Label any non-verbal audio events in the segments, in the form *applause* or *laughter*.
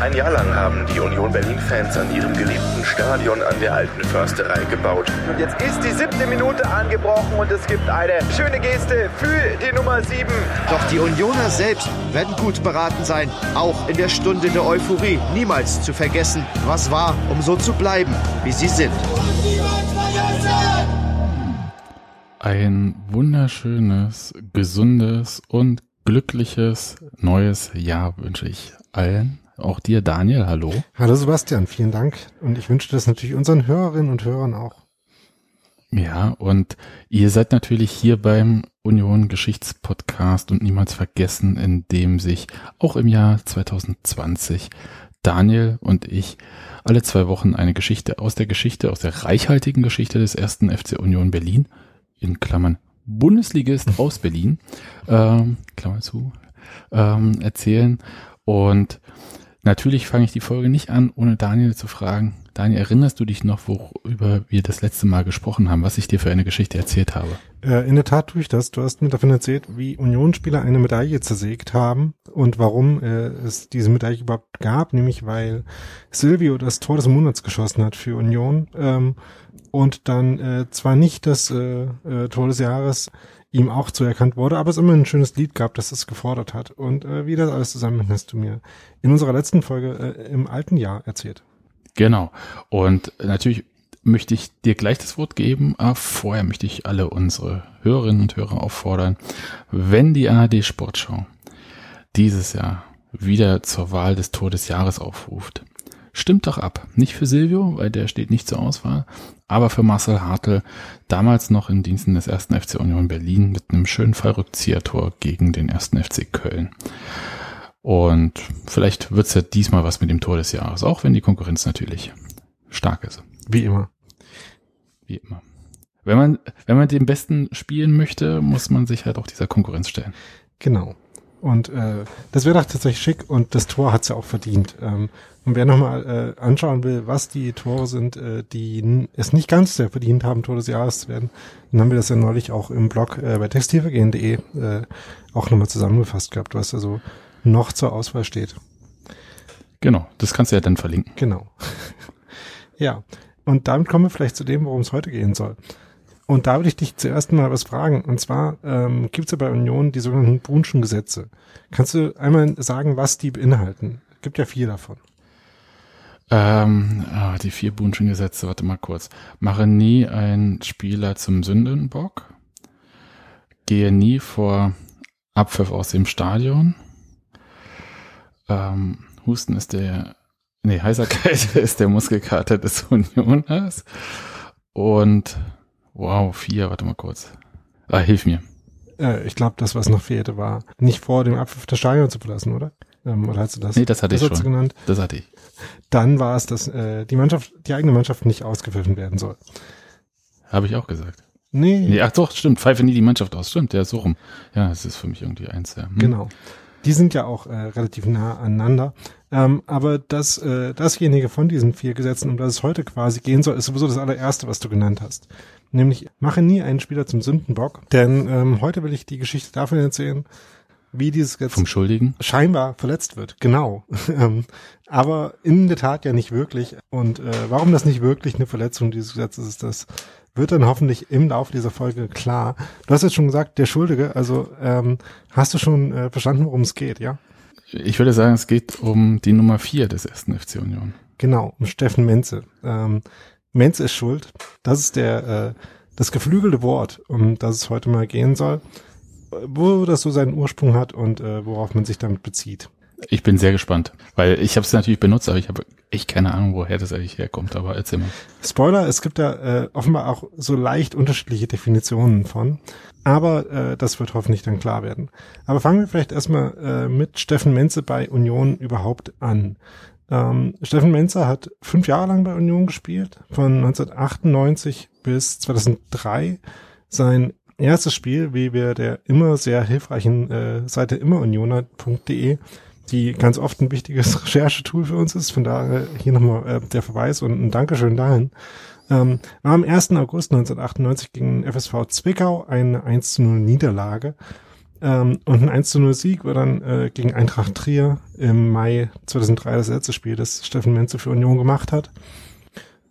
Ein Jahr lang haben die Union Berlin-Fans an ihrem geliebten Stadion an der alten Försterei gebaut. Und jetzt ist die siebte Minute angebrochen und es gibt eine schöne Geste für die Nummer sieben. Doch die Unioner selbst werden gut beraten sein, auch in der Stunde der Euphorie niemals zu vergessen, was war, um so zu bleiben, wie sie sind. Ein wunderschönes, gesundes und glückliches neues Jahr wünsche ich allen. Auch dir, Daniel, hallo. Hallo Sebastian, vielen Dank. Und ich wünsche das natürlich unseren Hörerinnen und Hörern auch. Ja, und ihr seid natürlich hier beim Union Geschichtspodcast und niemals vergessen, in dem sich auch im Jahr 2020 Daniel und ich alle zwei Wochen eine Geschichte aus der Geschichte, aus der reichhaltigen Geschichte des ersten FC Union Berlin, in Klammern Bundesligist aus Berlin, ähm, Klammer zu, ähm, erzählen. Und Natürlich fange ich die Folge nicht an, ohne Daniel zu fragen. Daniel, erinnerst du dich noch, worüber wir das letzte Mal gesprochen haben, was ich dir für eine Geschichte erzählt habe? Äh, in der Tat tue ich das. Du hast mir davon erzählt, wie Unionsspieler eine Medaille zersägt haben und warum äh, es diese Medaille überhaupt gab, nämlich weil Silvio das Tor des Monats geschossen hat für Union ähm, und dann äh, zwar nicht das äh, äh, Tor des Jahres ihm auch zuerkannt wurde, aber es immer ein schönes Lied gab, das es gefordert hat. Und äh, wie das alles zusammenhängt, hast du mir in unserer letzten Folge äh, im alten Jahr erzählt. Genau. Und natürlich möchte ich dir gleich das Wort geben, aber vorher möchte ich alle unsere Hörerinnen und Hörer auffordern, wenn die ARD Sportschau dieses Jahr wieder zur Wahl des Tor des Jahres aufruft, stimmt doch ab. Nicht für Silvio, weil der steht nicht zur Auswahl, aber für Marcel Hartl, damals noch in Diensten des ersten FC Union Berlin mit einem schönen Fallrückziehertor gegen den ersten FC Köln. Und vielleicht wird's ja diesmal was mit dem Tor des Jahres, auch wenn die Konkurrenz natürlich stark ist. Wie immer. Wie immer. Wenn man, wenn man den Besten spielen möchte, muss man sich halt auch dieser Konkurrenz stellen. Genau. Und äh, das wäre doch tatsächlich schick und das Tor hat's ja auch verdient. Ähm, und wer nochmal äh, anschauen will, was die Tore sind, äh, die es nicht ganz sehr verdient haben, Tor des Jahres zu werden, dann haben wir das ja neulich auch im Blog äh, bei textilvergehen.de äh, auch nochmal zusammengefasst gehabt, was also noch zur Auswahl steht. Genau, das kannst du ja dann verlinken. Genau. *laughs* ja, und damit kommen wir vielleicht zu dem, worum es heute gehen soll. Und da würde ich dich zuerst mal was fragen. Und zwar ähm, gibt es ja bei Union die sogenannten Brunschen Gesetze. Kannst du einmal sagen, was die beinhalten? Gibt ja vier davon. Ähm, ah, die vier Bunschen Gesetze, warte mal kurz. Mache nie einen Spieler zum Sündenbock. Gehe nie vor Abpfiff aus dem Stadion. Ähm, Husten ist der, nee, Heiserkeit *laughs* ist der Muskelkater des Unioners. Und, wow, vier, warte mal kurz. Ah, hilf mir. Äh, ich glaube, das, was noch fehlte, war nicht vor dem Abpfiff das Stadion zu verlassen, oder? Ähm, oder hast du das? Nee, das hatte das ich schon. Genannt? Das hatte ich. Dann war es, dass äh, die Mannschaft, die eigene Mannschaft nicht ausgepfiffen werden soll. Habe ich auch gesagt. Nee. nee. Ach doch, stimmt. Pfeife nie die Mannschaft aus. Stimmt, ja, so rum. Ja, es ist für mich irgendwie eins. Ja. Hm. Genau. Die sind ja auch äh, relativ nah aneinander. Ähm, aber das, äh, dasjenige von diesen vier Gesetzen, um das es heute quasi gehen soll, ist sowieso das allererste, was du genannt hast. Nämlich, mache nie einen Spieler zum Sündenbock. Denn ähm, heute will ich die Geschichte davon erzählen, wie dieses Gesetz Vom Schuldigen? scheinbar verletzt wird. Genau. *laughs* Ähm, aber in der Tat ja nicht wirklich. Und äh, warum das nicht wirklich eine Verletzung dieses Gesetzes ist, das wird dann hoffentlich im Laufe dieser Folge klar. Du hast jetzt schon gesagt, der Schuldige, also ähm, hast du schon äh, verstanden, worum es geht, ja? Ich würde sagen, es geht um die Nummer vier des ersten FC Union. Genau, um Steffen Menze. Ähm, Menze ist schuld. Das ist der äh, das geflügelte Wort, um das es heute mal gehen soll, wo das so seinen Ursprung hat und äh, worauf man sich damit bezieht. Ich bin sehr gespannt, weil ich habe es natürlich benutzt, aber ich habe echt keine Ahnung, woher das eigentlich herkommt, aber erzähl mal. Spoiler, es gibt da äh, offenbar auch so leicht unterschiedliche Definitionen von. Aber äh, das wird hoffentlich dann klar werden. Aber fangen wir vielleicht erstmal äh, mit Steffen Menze bei Union überhaupt an. Ähm, Steffen Menze hat fünf Jahre lang bei Union gespielt, von 1998 bis 2003. Sein erstes Spiel, wie wir der immer sehr hilfreichen äh, Seite immerunioner.de, die ganz oft ein wichtiges *laughs* Recherchetool für uns ist. Von daher hier nochmal äh, der Verweis und ein Dankeschön dahin. Ähm, war am 1. August 1998 gegen FSV Zwickau eine 1 zu 0 Niederlage. Ähm, und ein 1 zu 0 Sieg war dann äh, gegen Eintracht Trier im Mai 2003 das letzte Spiel, das Steffen Menze für Union gemacht hat.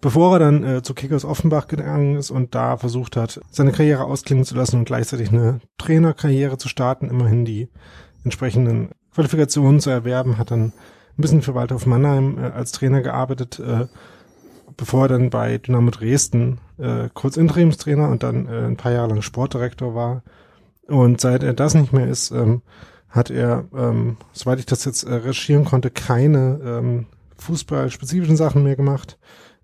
Bevor er dann äh, zu Kickers Offenbach gegangen ist und da versucht hat, seine Karriere ausklingen zu lassen und gleichzeitig eine Trainerkarriere zu starten, immerhin die entsprechenden Qualifikationen zu erwerben, hat dann ein bisschen für Waldhof Mannheim äh, als Trainer gearbeitet, äh, bevor er dann bei Dynamo Dresden äh, kurz Interimstrainer und dann äh, ein paar Jahre lang Sportdirektor war. Und seit er das nicht mehr ist, ähm, hat er, ähm, soweit ich das jetzt äh, recherchieren konnte, keine ähm, fußballspezifischen Sachen mehr gemacht.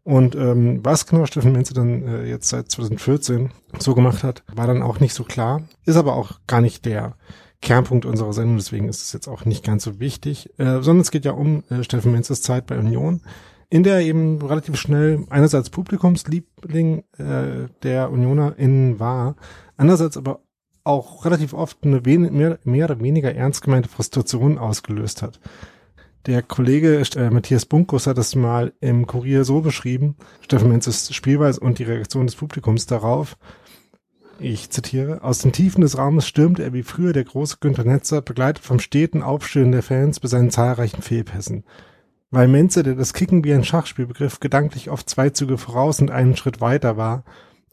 Und ähm, was genau Steffen Menze dann äh, jetzt seit 2014 so gemacht hat, war dann auch nicht so klar. Ist aber auch gar nicht der Kernpunkt unserer Sendung, deswegen ist es jetzt auch nicht ganz so wichtig. Äh, sondern es geht ja um äh, Steffen Menzes Zeit bei Union, in der eben relativ schnell einerseits Publikumsliebling äh, der UnionerInnen war, andererseits aber auch relativ oft eine mehr, mehr oder weniger ernst gemeinte Frustration ausgelöst hat. Der Kollege äh, Matthias Bunkus hat das mal im Kurier so beschrieben, Steffen Menzes Spielweise und die Reaktion des Publikums darauf. Ich zitiere, aus den Tiefen des Raumes stürmte er wie früher der große Günter Netzer, begleitet vom steten Aufstöhnen der Fans bei seinen zahlreichen Fehlpässen. Weil Menze, der das Kicken wie ein Schachspiel begriff, gedanklich oft zwei Züge voraus und einen Schritt weiter war,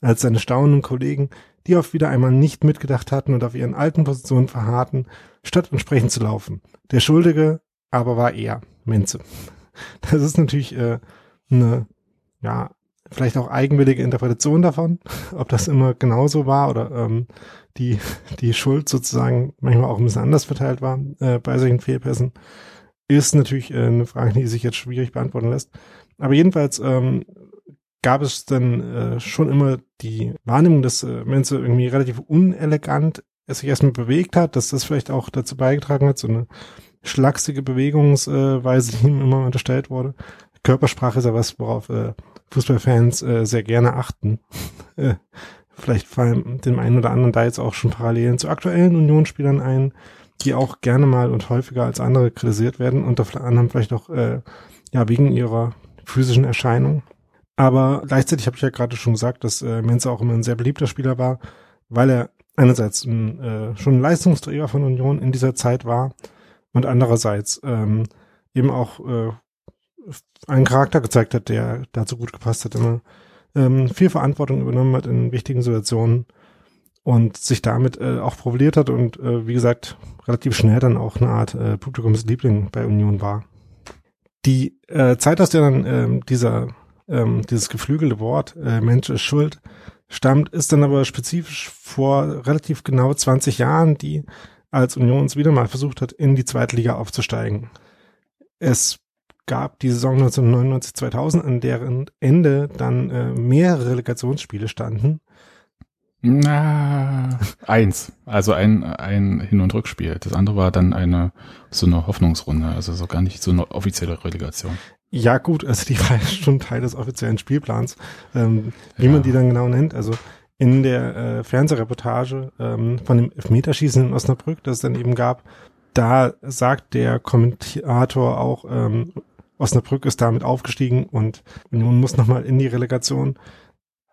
als seine staunenden Kollegen, die oft wieder einmal nicht mitgedacht hatten und auf ihren alten Positionen verharrten, statt entsprechend zu laufen. Der Schuldige aber war er, Menze. Das ist natürlich äh, eine, ja, vielleicht auch eigenwillige Interpretation davon, ob das immer genauso war oder ähm, die, die Schuld sozusagen manchmal auch ein bisschen anders verteilt war äh, bei solchen Fehlpässen, ist natürlich äh, eine Frage, die sich jetzt schwierig beantworten lässt. Aber jedenfalls ähm, gab es dann äh, schon immer die Wahrnehmung, dass äh, Menze irgendwie relativ unelegant es sich erstmal bewegt hat, dass das vielleicht auch dazu beigetragen hat, so eine schlachsige Bewegungsweise, die ihm immer unterstellt wurde. Körpersprache ist ja was, worauf äh, Fußballfans äh, sehr gerne achten. *laughs* Äh, vielleicht fallen dem einen oder anderen da jetzt auch schon Parallelen zu aktuellen Unionsspielern ein, die auch gerne mal und häufiger als andere kritisiert werden, unter anderem vielleicht auch äh, ja wegen ihrer physischen Erscheinung. Aber gleichzeitig habe ich ja gerade schon gesagt, dass äh, Menze auch immer ein sehr beliebter Spieler war, weil er einerseits ein, äh, schon ein Leistungsträger von Union in dieser Zeit war und andererseits ähm, eben auch äh, einen Charakter gezeigt hat, der dazu gut gepasst hat, immer ähm, viel Verantwortung übernommen hat in wichtigen Situationen und sich damit äh, auch profiliert hat und äh, wie gesagt relativ schnell dann auch eine Art äh, Publikumsliebling bei Union war. Die äh, Zeit, aus der dann ähm, dieser ähm, dieses geflügelte Wort äh, Mensch ist schuld stammt, ist dann aber spezifisch vor relativ genau 20 Jahren, die als Union uns wieder mal versucht hat, in die zweite Liga aufzusteigen. Es gab die Saison 1999-2000, an deren Ende dann äh, mehrere Relegationsspiele standen. Na, eins. Also ein, ein Hin- und Rückspiel. Das andere war dann eine, so eine Hoffnungsrunde, also so gar nicht so eine offizielle Relegation. Ja, gut, also die *laughs* war schon Teil des offiziellen Spielplans, ähm, wie ja. man die dann genau nennt. Also in der äh, Fernsehreportage ähm, von dem Elfmeterschießen in Osnabrück, das es dann eben gab, da sagt der Kommentator auch, ähm, Osnabrück ist damit aufgestiegen und nun muss nochmal in die Relegation.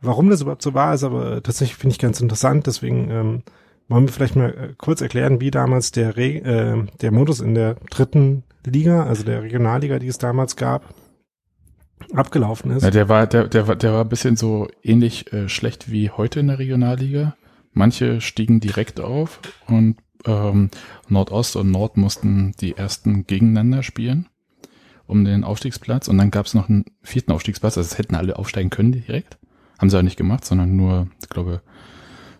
Warum das überhaupt so war, ist aber tatsächlich finde ich ganz interessant. Deswegen ähm, wollen wir vielleicht mal äh, kurz erklären, wie damals der, Re äh, der Modus in der dritten Liga, also der Regionalliga, die es damals gab, abgelaufen ist. Ja, der war, der, der war, der war ein bisschen so ähnlich äh, schlecht wie heute in der Regionalliga. Manche stiegen direkt auf und ähm, Nordost und Nord mussten die ersten gegeneinander spielen um den Aufstiegsplatz und dann gab es noch einen vierten Aufstiegsplatz, also es hätten alle aufsteigen können direkt. Haben sie auch nicht gemacht, sondern nur, ich glaube,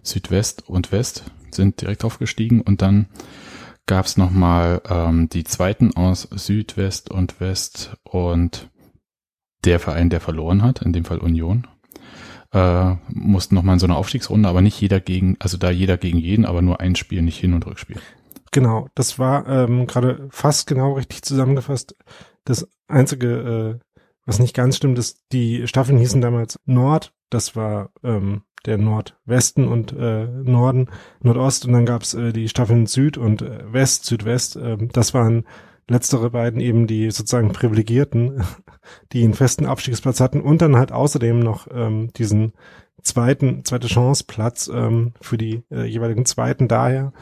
Südwest und West sind direkt aufgestiegen und dann gab es nochmal ähm, die zweiten aus Südwest und West und der Verein, der verloren hat, in dem Fall Union, äh, mussten nochmal in so eine Aufstiegsrunde, aber nicht jeder gegen, also da jeder gegen jeden, aber nur ein Spiel, nicht Hin- und Rückspiel. Genau, das war ähm, gerade fast genau richtig zusammengefasst. Das einzige, äh, was nicht ganz stimmt, ist, die Staffeln hießen damals Nord, das war ähm, der Nordwesten und äh, Norden, Nordost und dann gab's äh, die Staffeln Süd und äh, West, Südwest. Äh, das waren letztere beiden eben die sozusagen Privilegierten, *laughs* die einen festen Abstiegsplatz hatten und dann halt außerdem noch ähm, diesen zweiten, zweite Chance Platz ähm, für die äh, jeweiligen Zweiten daher.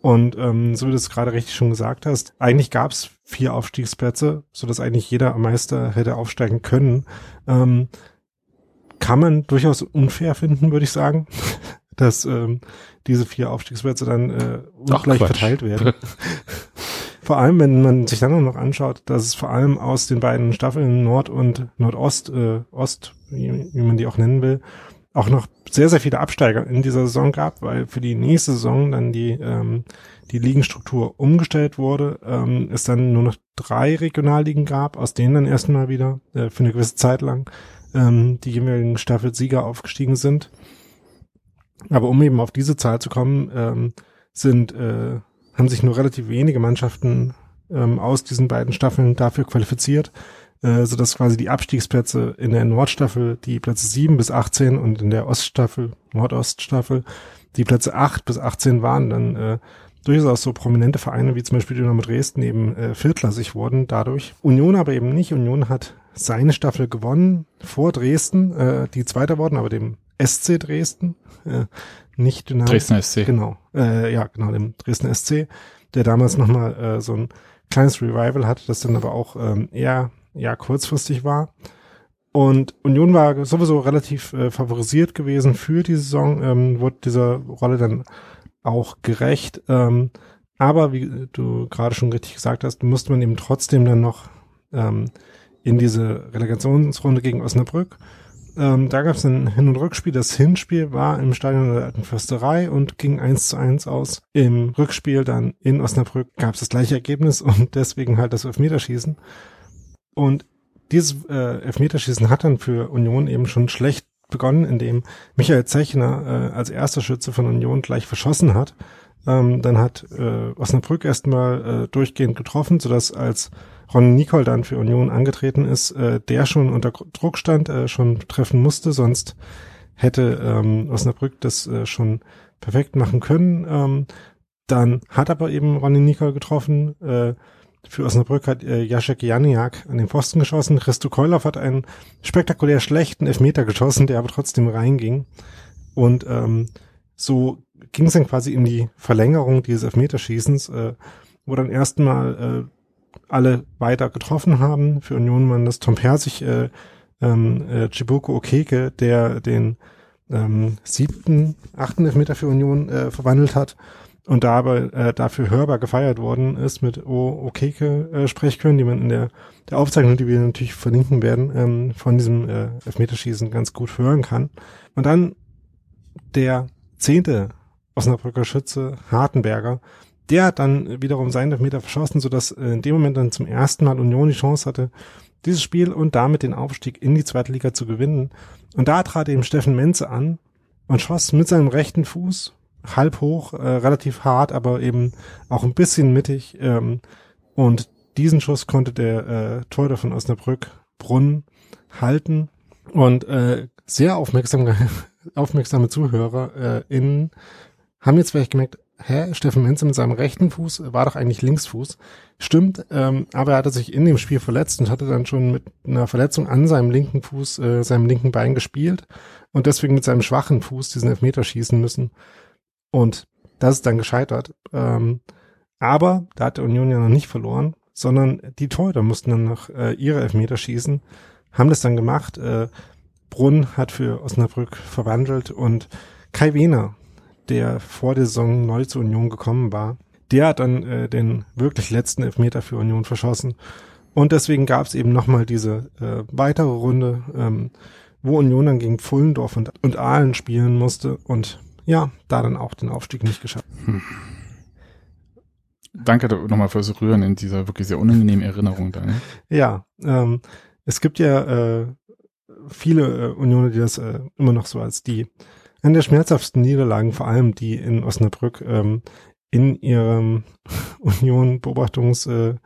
Und ähm, so wie du es gerade richtig schon gesagt hast, eigentlich gab es vier Aufstiegsplätze, so dass eigentlich jeder Meister hätte aufsteigen können. Ähm, kann man durchaus unfair finden, würde ich sagen, *laughs* dass ähm, diese vier Aufstiegsplätze dann äh, ungleich Quatsch. verteilt werden. *laughs* vor allem, wenn man sich dann auch noch anschaut, dass es vor allem aus den beiden Staffeln Nord und Nordost, äh, Ost, wie, wie man die auch nennen will, auch noch sehr, sehr viele Absteiger in dieser Saison gab, weil für die nächste Saison dann die, ähm, die Ligenstruktur umgestellt wurde, ähm, es dann nur noch drei Regionalligen gab, aus denen dann erstmal wieder äh, für eine gewisse Zeit lang ähm, die jeweiligen Staffelsieger aufgestiegen sind. Aber um eben auf diese Zahl zu kommen, ähm, sind, äh, haben sich nur relativ wenige Mannschaften ähm, aus diesen beiden Staffeln dafür qualifiziert, äh, sodass quasi die Abstiegsplätze in der Nordstaffel die Plätze 7 bis 18 und in der Oststaffel, Nordoststaffel, die Plätze 8 bis 18 waren, dann äh, durchaus so prominente Vereine wie zum Beispiel Dynamo Dresden eben äh, viertklassig wurden dadurch. Union aber eben nicht. Union hat seine Staffel gewonnen vor Dresden, äh, die Zweiter worden, aber dem SC Dresden, äh, nicht Dynamo. Dresdner SC. Genau, äh, ja, genau, dem Dresden SC, der damals nochmal äh, so ein kleines Revival hatte, das dann aber auch ähm, eher, eher kurzfristig war. Und Union war sowieso relativ äh, favorisiert gewesen für die Saison, ähm, wurde dieser Rolle dann auch gerecht. Ähm, aber wie du gerade schon richtig gesagt hast, musste man eben trotzdem dann noch ähm, in diese Relegationsrunde gegen Osnabrück. Ähm, da gab es ein Hin- und Rückspiel. Das Hinspiel war im Stadion der Alten Försterei und ging eins zu eins aus. Im Rückspiel dann in Osnabrück gab es das gleiche Ergebnis und *laughs* deswegen halt das Elfmeterschießen. Und dieses äh, Elfmeterschießen hat dann für Union eben schon schlecht begonnen, indem Michael Zechner äh, als erster Schütze von Union gleich verschossen hat. Ähm, dann hat äh, Osnabrück erstmal äh, durchgehend getroffen, sodass als Ron Nicol dann für Union angetreten ist, äh, der schon unter Druck stand, äh, schon treffen musste, sonst hätte ähm, Osnabrück das äh, schon perfekt machen können. Ähm, dann hat aber eben Ronny Nicol getroffen. Äh, für Osnabrück hat äh, Jacek Janiak an den Pfosten geschossen. Christo Keulhoff hat einen spektakulär schlechten Elfmeter geschossen, der aber trotzdem reinging. Und ähm, so ging es dann quasi in die Verlängerung dieses Elfmeterschießens, äh, wo dann erstmal äh, alle weiter getroffen haben. Für Union waren das Tom Persig, äh, ähm, äh, Chibuko Okeke, der den ähm, siebten, achten Elfmeter für Union äh, verwandelt hat und da aber äh, dafür hörbar gefeiert worden ist mit O Okeke äh, Sprechchören, die man in der, der Aufzeichnung, die wir natürlich verlinken werden, ähm, von diesem äh, Elfmeterschießen ganz gut hören kann. Und dann der zehnte Osnabrücker Schütze, Hartenberger, der hat dann wiederum seinen Elfmeter verschossen, sodass äh, in dem Moment dann zum ersten Mal Union die Chance hatte, dieses Spiel und damit den Aufstieg in die zweite Liga zu gewinnen. Und da trat eben Steffen Menze an und schoss mit seinem rechten Fuß halb hoch, äh, relativ hart, aber eben auch ein bisschen mittig. Ähm, und diesen Schuss konnte der äh, Torhüter von Osnabrück Brunn halten und äh, sehr aufmerksam, *laughs* aufmerksame Zuhörer äh, in haben jetzt vielleicht gemerkt, hä, Steffen Menze mit seinem rechten Fuß war doch eigentlich Linksfuß. Stimmt, ähm, aber er hatte sich in dem Spiel verletzt und hatte dann schon mit einer Verletzung an seinem linken Fuß, äh, seinem linken Bein gespielt und deswegen mit seinem schwachen Fuß diesen Elfmeter schießen müssen. Und das ist dann gescheitert. Ähm, aber da hat der Union ja noch nicht verloren, sondern die Torhüter mussten dann noch äh, ihre Elfmeter schießen, haben das dann gemacht. Äh, Brunn hat für Osnabrück verwandelt und Kai Wehner, der vor der Saison neu zur Union gekommen war, der hat dann äh, den wirklich letzten Elfmeter für Union verschossen. Und deswegen gab es eben nochmal diese äh, weitere Runde, ähm, wo Union dann gegen Pfullendorf und, und Aalen spielen musste und ja, da dann auch den Aufstieg nicht geschafft. Hm. Danke nochmal fürs Rühren in dieser wirklich sehr unangenehmen Erinnerung da. Ne? Ja, ähm, es gibt ja äh, viele äh, Unionen, die das äh, immer noch so als die eine der schmerzhaftesten Niederlagen, vor allem die in Osnabrück, ähm, in ihrem *laughs* Union-Beobachtungs- äh,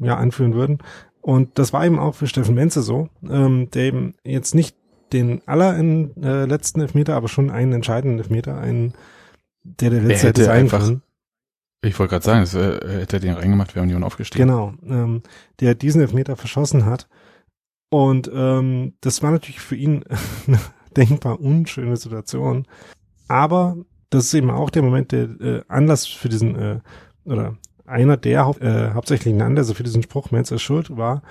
ja anführen würden. Und das war eben auch für Steffen Menze so, ähm, der eben jetzt nicht den aller in, äh, letzten Elfmeter, aber schon einen entscheidenden Elfmeter, einen, der der letzte hätte einfach. Ich wollte gerade sagen, das, äh, hätte er den reingemacht, wäre Union aufgestiegen. Genau, ähm, der diesen Elfmeter verschossen hat. Und ähm, das war natürlich für ihn *laughs* eine denkbar unschöne Situation. Aber das ist eben auch der Moment, der äh, Anlass für diesen, äh, oder einer der hau äh, hauptsächlichen Anlässe für diesen Spruch, Menz ist schuld, war,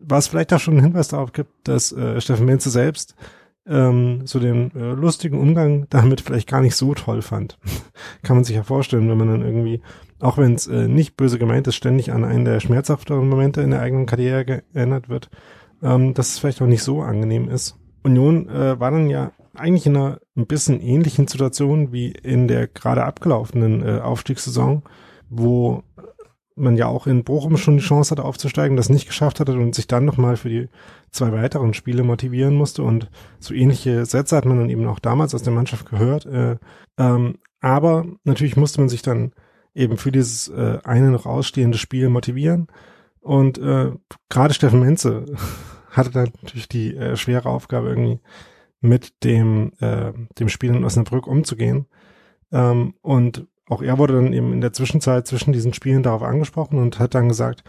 was vielleicht auch schon einen Hinweis darauf gibt, dass äh, Steffen Menze selbst ähm, so den äh, lustigen Umgang damit vielleicht gar nicht so toll fand. *laughs* Kann man sich ja vorstellen, wenn man dann irgendwie, auch wenn es äh, nicht böse gemeint ist, ständig an einen der schmerzhafteren Momente in der eigenen Karriere geändert wird, ähm, dass es vielleicht auch nicht so angenehm ist. Union äh, war dann ja eigentlich in einer ein bisschen ähnlichen Situation wie in der gerade abgelaufenen äh, Aufstiegssaison, wo man ja auch in Bochum schon die Chance hatte aufzusteigen, das nicht geschafft hatte und sich dann nochmal für die zwei weiteren Spiele motivieren musste. Und so ähnliche Sätze hat man dann eben auch damals aus der Mannschaft gehört. Äh, ähm, aber natürlich musste man sich dann eben für dieses äh, eine noch ausstehende Spiel motivieren. Und äh, gerade Steffen Menze *laughs* hatte dann natürlich die äh, schwere Aufgabe, irgendwie mit dem, äh, dem Spiel in Osnabrück umzugehen. Ähm, und auch er wurde dann eben in der Zwischenzeit zwischen diesen Spielen darauf angesprochen und hat dann gesagt,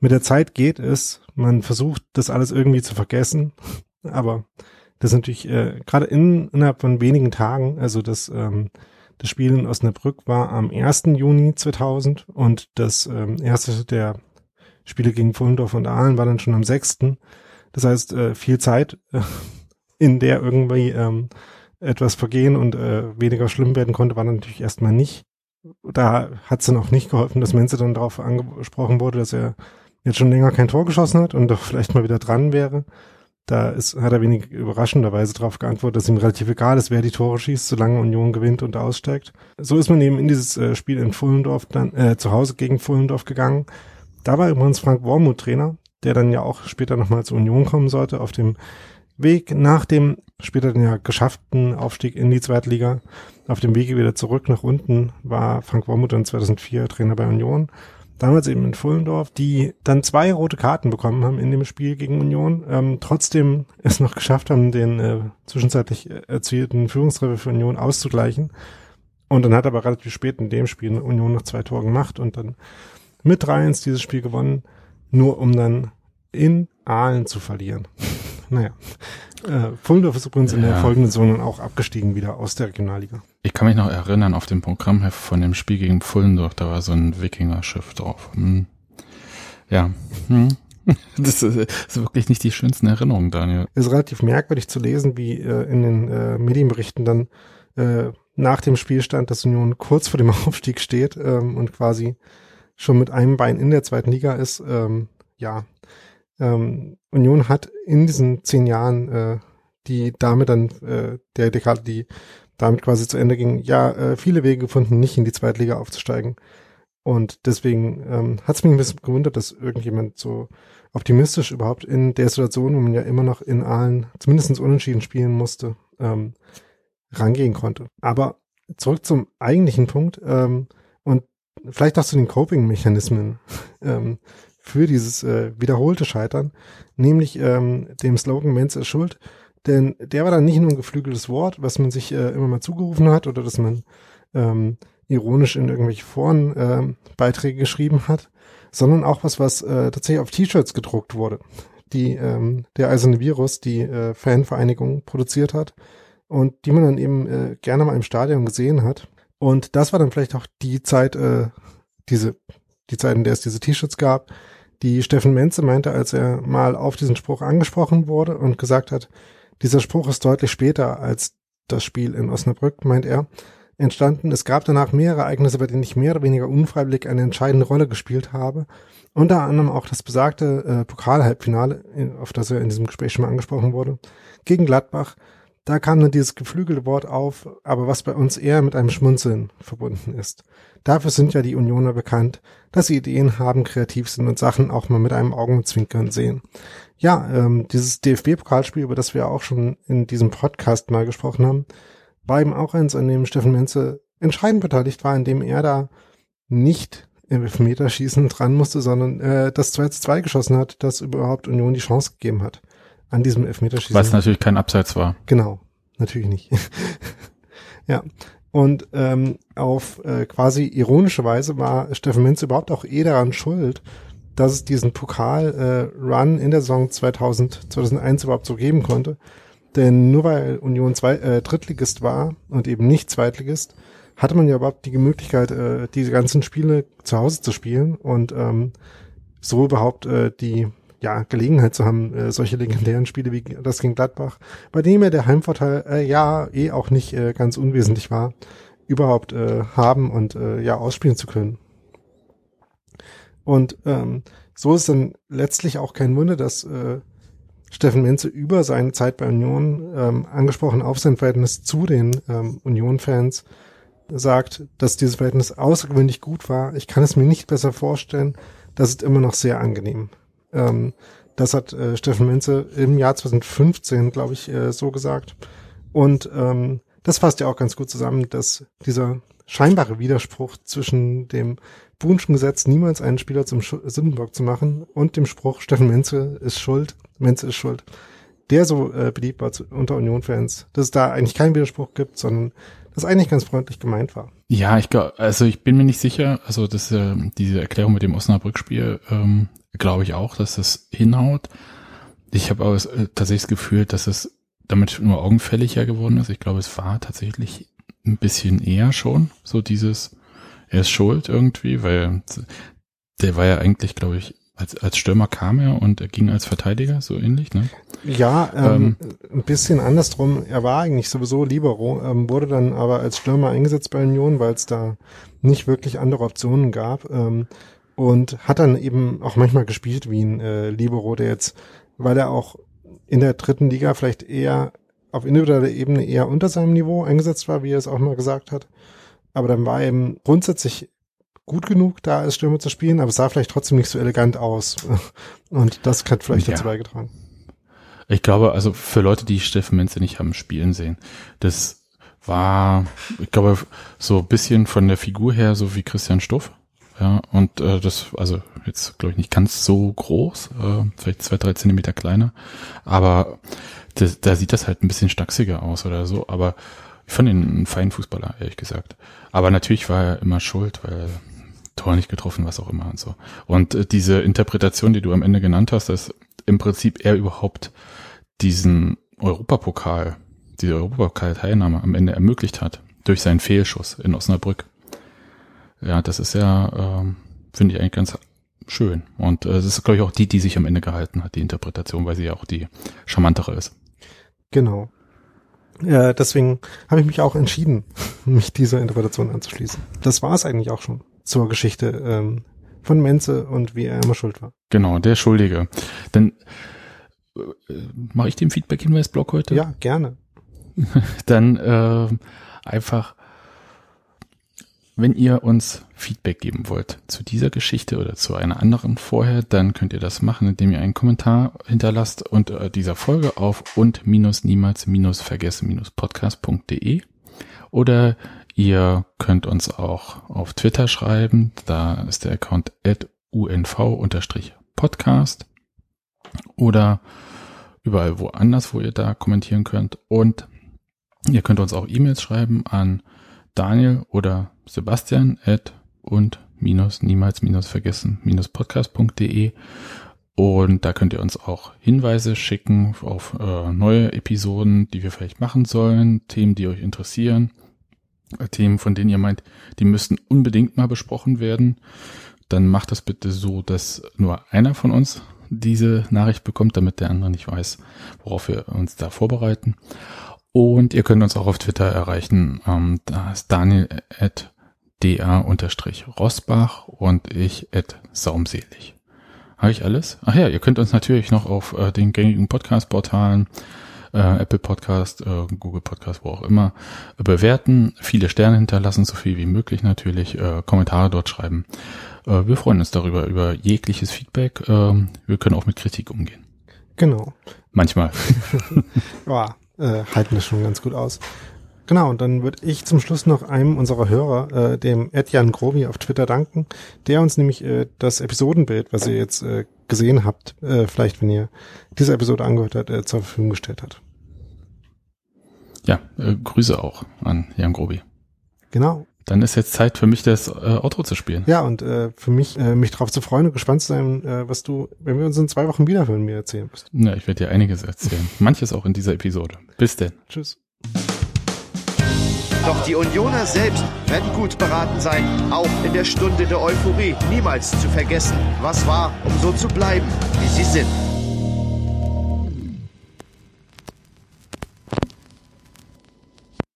mit der Zeit geht es, man versucht das alles irgendwie zu vergessen, *laughs* aber das ist natürlich äh, gerade in, innerhalb von wenigen Tagen, also das, ähm, das Spiel in Osnabrück war am 1. Juni 2000 und das ähm, erste der Spiele gegen Fullendorf und Aalen war dann schon am 6. Das heißt, äh, viel Zeit, äh, *laughs* in der irgendwie ähm, etwas vergehen und äh, weniger schlimm werden konnte, war natürlich erstmal nicht da hat es dann auch nicht geholfen, dass Menze dann darauf angesprochen wurde, dass er jetzt schon länger kein Tor geschossen hat und doch vielleicht mal wieder dran wäre. Da ist, hat er wenig überraschenderweise darauf geantwortet, dass ihm relativ egal ist, wer die Tore schießt, solange Union gewinnt und aussteigt. So ist man eben in dieses äh, Spiel in Fullendorf dann, äh, zu Hause gegen Fullendorf gegangen. Da war übrigens Frank Wormuth Trainer, der dann ja auch später nochmal zur Union kommen sollte, auf dem Weg nach dem später den ja geschafften Aufstieg in die Zweitliga. Auf dem Wege wieder zurück nach unten war Frank Wormuth dann 2004 Trainer bei Union. Damals eben in Fullendorf, die dann zwei rote Karten bekommen haben in dem Spiel gegen Union, ähm, trotzdem es noch geschafft haben, den äh, zwischenzeitlich erzielten Führungstreffer für Union auszugleichen. Und dann hat aber relativ spät in dem Spiel Union noch zwei Tore gemacht und dann mit 3-1 dieses Spiel gewonnen, nur um dann in Aalen zu verlieren. Naja, äh, Fullendorf ist übrigens ja. in der folgenden Saison auch abgestiegen wieder aus der Regionalliga. Ich kann mich noch erinnern auf dem Programmheft von dem Spiel gegen Fullendorf, da war so ein Wikinger-Schiff drauf. Hm. Ja. Hm. *laughs* Das ist, ist, wirklich nicht die schönsten Erinnerungen, Daniel. Es ist relativ merkwürdig zu lesen, wie äh, in den äh, Medienberichten dann äh, nach dem Spielstand, dass Union kurz vor dem *laughs* Aufstieg steht ähm, und quasi schon mit einem Bein in der zweiten Liga ist. Ähm, ja, ähm, Union hat in diesen zehn Jahren, äh, die damit dann, äh, der Dekade, die damit quasi zu Ende ging, ja, äh, viele Wege gefunden, nicht in die Zweitliga aufzusteigen. Und deswegen ähm, hat es mich ein bisschen gewundert, dass irgendjemand so optimistisch überhaupt in der Situation, wo man ja immer noch in Aalen zumindest unentschieden spielen musste, ähm, rangehen konnte. Aber zurück zum eigentlichen Punkt ähm, und vielleicht auch zu den Coping-Mechanismen. *laughs* ähm, für dieses äh, wiederholte Scheitern, nämlich ähm, dem Slogan Mensch ist schuld. Denn der war dann nicht nur ein geflügeltes Wort, was man sich äh, immer mal zugerufen hat oder dass man ähm, ironisch in irgendwelche Foren äh, Beiträge geschrieben hat, sondern auch was, was äh, tatsächlich auf T-Shirts gedruckt wurde, die ähm, der Eiserne Virus, die äh, Fanvereinigung produziert hat und die man dann eben äh, gerne mal im Stadion gesehen hat. Und das war dann vielleicht auch die Zeit, äh, diese die Zeit, in der es diese T-Shirts gab, die Steffen Menze meinte, als er mal auf diesen Spruch angesprochen wurde und gesagt hat, dieser Spruch ist deutlich später als das Spiel in Osnabrück, meint er, entstanden. Es gab danach mehrere Ereignisse, bei denen ich mehr oder weniger unfreiwillig eine entscheidende Rolle gespielt habe. Unter anderem auch das besagte äh, Pokalhalbfinale, auf das er in diesem Gespräch schon mal angesprochen wurde, gegen Gladbach, Da kam dann dieses geflügelte Wort auf, aber was bei uns eher mit einem Schmunzeln verbunden ist. Dafür sind ja die Unioner bekannt, dass sie Ideen haben, kreativ sind und Sachen auch mal mit einem Augenzwinkern sehen. Ja, ähm, dieses DFB-Pokalspiel, über das wir auch schon in diesem Podcast mal gesprochen haben, war eben auch eins, an dem Steffen Menze entscheidend beteiligt war, indem er da nicht im Elfmeterschießen dran musste, sondern äh, das 2 zu 2 geschossen hat, das überhaupt Union die Chance gegeben hat an diesem Elfmeterschießen. Was natürlich kein Abseits war. Genau, natürlich nicht. *laughs* ja. Und ähm, auf äh, quasi ironische Weise war Steffen Minz überhaupt auch eh daran schuld, dass es diesen Pokal-Run äh, in der Saison 2000, 2001 überhaupt so geben konnte. Denn nur weil Union zwei, äh, Drittligist war und eben nicht Zweitligist, hatte man ja überhaupt die Möglichkeit, äh, diese ganzen Spiele zu Hause zu spielen und ähm, so überhaupt äh, die ja, Gelegenheit zu haben, äh, solche legendären Spiele wie das gegen Gladbach, bei dem ja der Heimvorteil äh, ja eh auch nicht äh, ganz unwesentlich war, überhaupt äh, haben und äh, ja ausspielen zu können. Und ähm, so ist dann letztlich auch kein Wunder, dass äh, Steffen Menze über seine Zeit bei Union, ähm, angesprochen auf sein Verhältnis zu den ähm, Union-Fans, sagt, dass dieses Verhältnis außergewöhnlich gut war. Ich kann es mir nicht besser vorstellen. Das ist immer noch sehr angenehm. Ähm, das hat äh, Steffen Menze im Jahr 2015, glaube ich, äh, so gesagt. Und ähm, das fasst ja auch ganz gut zusammen, dass dieser scheinbare Widerspruch zwischen dem Buhnschen Gesetz, niemals einen Spieler zum Sch Sündenbock zu machen, und dem Spruch, Steffen Menze ist schuld, Menze ist schuld, der so äh, beliebt war zu, unter Union-Fans, dass es da eigentlich keinen Widerspruch gibt, sondern das eigentlich ganz freundlich gemeint war. Ja, ich glaube, also ich bin mir nicht sicher, also das, äh, diese Erklärung mit dem Osnabrück-Spiel, ähm, glaube ich auch, dass das hinhaut. Ich habe aber äh, tatsächlich das Gefühl, dass es damit nur augenfälliger geworden ist. Ich glaube, es war tatsächlich ein bisschen eher schon so dieses, er ist schuld irgendwie, weil der war ja eigentlich, glaube ich, als, als Stürmer kam er und er ging als Verteidiger, so ähnlich, ne? Ja, ähm, ähm, ein bisschen andersrum. Er war eigentlich sowieso Libero, ähm, wurde dann aber als Stürmer eingesetzt bei Union, weil es da nicht wirklich andere Optionen gab. Ähm, und hat dann eben auch manchmal gespielt wie ein äh, Libero, der jetzt, weil er auch in der dritten Liga vielleicht eher auf individueller Ebene eher unter seinem Niveau eingesetzt war, wie er es auch mal gesagt hat. Aber dann war er eben grundsätzlich gut genug, da als Stürmer zu spielen, aber es sah vielleicht trotzdem nicht so elegant aus. *laughs* Und das hat vielleicht ja. dazu beigetragen. Ich glaube, also für Leute, die Steffen Menze nicht haben spielen sehen, das war, ich glaube, so ein bisschen von der Figur her so wie Christian Stuff. Ja, und äh, das, also jetzt glaube ich nicht ganz so groß, äh, vielleicht zwei, drei Zentimeter kleiner, aber das, da sieht das halt ein bisschen stachsiger aus oder so, aber ich fand ihn einen feinen Fußballer, ehrlich gesagt. Aber natürlich war er immer schuld, weil Tor nicht getroffen, was auch immer und so. Und äh, diese Interpretation, die du am Ende genannt hast, dass im Prinzip er überhaupt diesen Europapokal, diese Europapokal-Teilnahme am Ende ermöglicht hat, durch seinen Fehlschuss in Osnabrück. Ja, das ist ja, ähm, finde ich eigentlich ganz schön. Und äh, es ist, glaube ich, auch die, die sich am Ende gehalten hat, die Interpretation, weil sie ja auch die charmantere ist. Genau. Ja, deswegen habe ich mich auch entschieden, *laughs* mich dieser Interpretation anzuschließen. Das war es eigentlich auch schon zur Geschichte ähm, von Menze und wie er immer schuld war. Genau, der Schuldige. Dann äh, mache ich den Feedback-Hinweis-Blog heute? Ja, gerne. *laughs* Dann äh, einfach wenn ihr uns Feedback geben wollt zu dieser Geschichte oder zu einer anderen vorher, dann könnt ihr das machen, indem ihr einen Kommentar hinterlasst unter dieser Folge auf und minus niemals minus vergessen minus podcast.de oder ihr könnt uns auch auf Twitter schreiben, da ist der Account at unv-podcast oder überall woanders, wo ihr da kommentieren könnt. Und ihr könnt uns auch E-Mails schreiben an Daniel oder Sebastian at und minus niemals minus vergessen minus podcast.de und da könnt ihr uns auch Hinweise schicken auf äh, neue Episoden, die wir vielleicht machen sollen, Themen, die euch interessieren, Themen, von denen ihr meint, die müssten unbedingt mal besprochen werden. Dann macht das bitte so, dass nur einer von uns diese Nachricht bekommt, damit der andere nicht weiß, worauf wir uns da vorbereiten. Und ihr könnt uns auch auf Twitter erreichen. Ähm, da ist Daniel at da-rosbach und ich at saumselig. Habe ich alles? Ach ja, ihr könnt uns natürlich noch auf äh, den gängigen Podcast-Portalen äh, Apple Podcast, äh, Google Podcast, wo auch immer, bewerten, viele Sterne hinterlassen, so viel wie möglich natürlich, äh, Kommentare dort schreiben. Äh, wir freuen uns darüber, über jegliches Feedback. Äh, wir können auch mit Kritik umgehen. Genau. Manchmal. *laughs* *laughs* ja, äh, halten das schon ganz gut aus. Genau, und dann würde ich zum Schluss noch einem unserer Hörer, äh, dem Edjan Grobi auf Twitter danken, der uns nämlich äh, das Episodenbild, was ihr jetzt äh, gesehen habt, äh, vielleicht wenn ihr diese Episode angehört habt, äh, zur Verfügung gestellt hat. Ja, äh, Grüße auch an Jan Grobi. Genau. Dann ist jetzt Zeit für mich, das äh, Outro zu spielen. Ja, und äh, für mich, äh, mich darauf zu freuen und gespannt zu sein, äh, was du, wenn wir uns in zwei Wochen wiederhören, mir erzählen wirst. Ja, ich werde dir einiges erzählen. *laughs* Manches auch in dieser Episode. Bis denn. Tschüss. Doch die Unioner selbst werden gut beraten sein, auch in der Stunde der Euphorie niemals zu vergessen, was war, um so zu bleiben, wie sie sind.